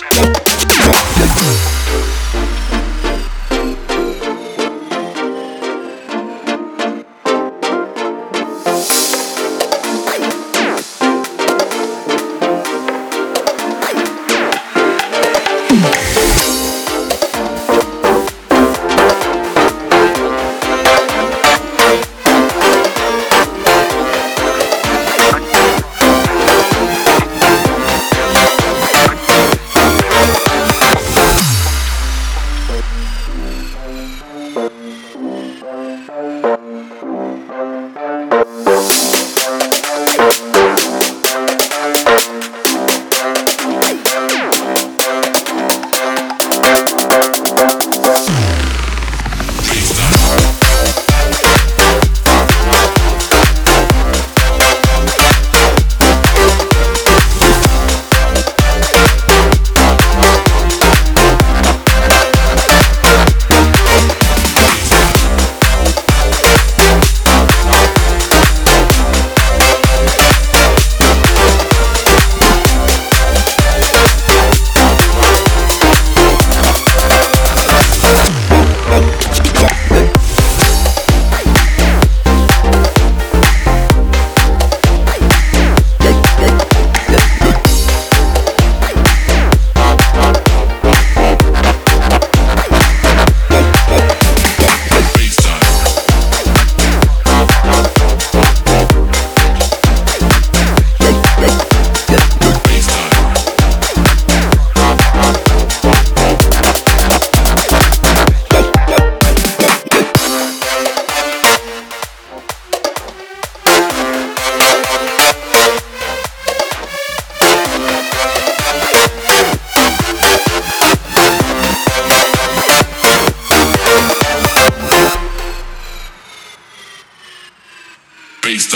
Thank Bass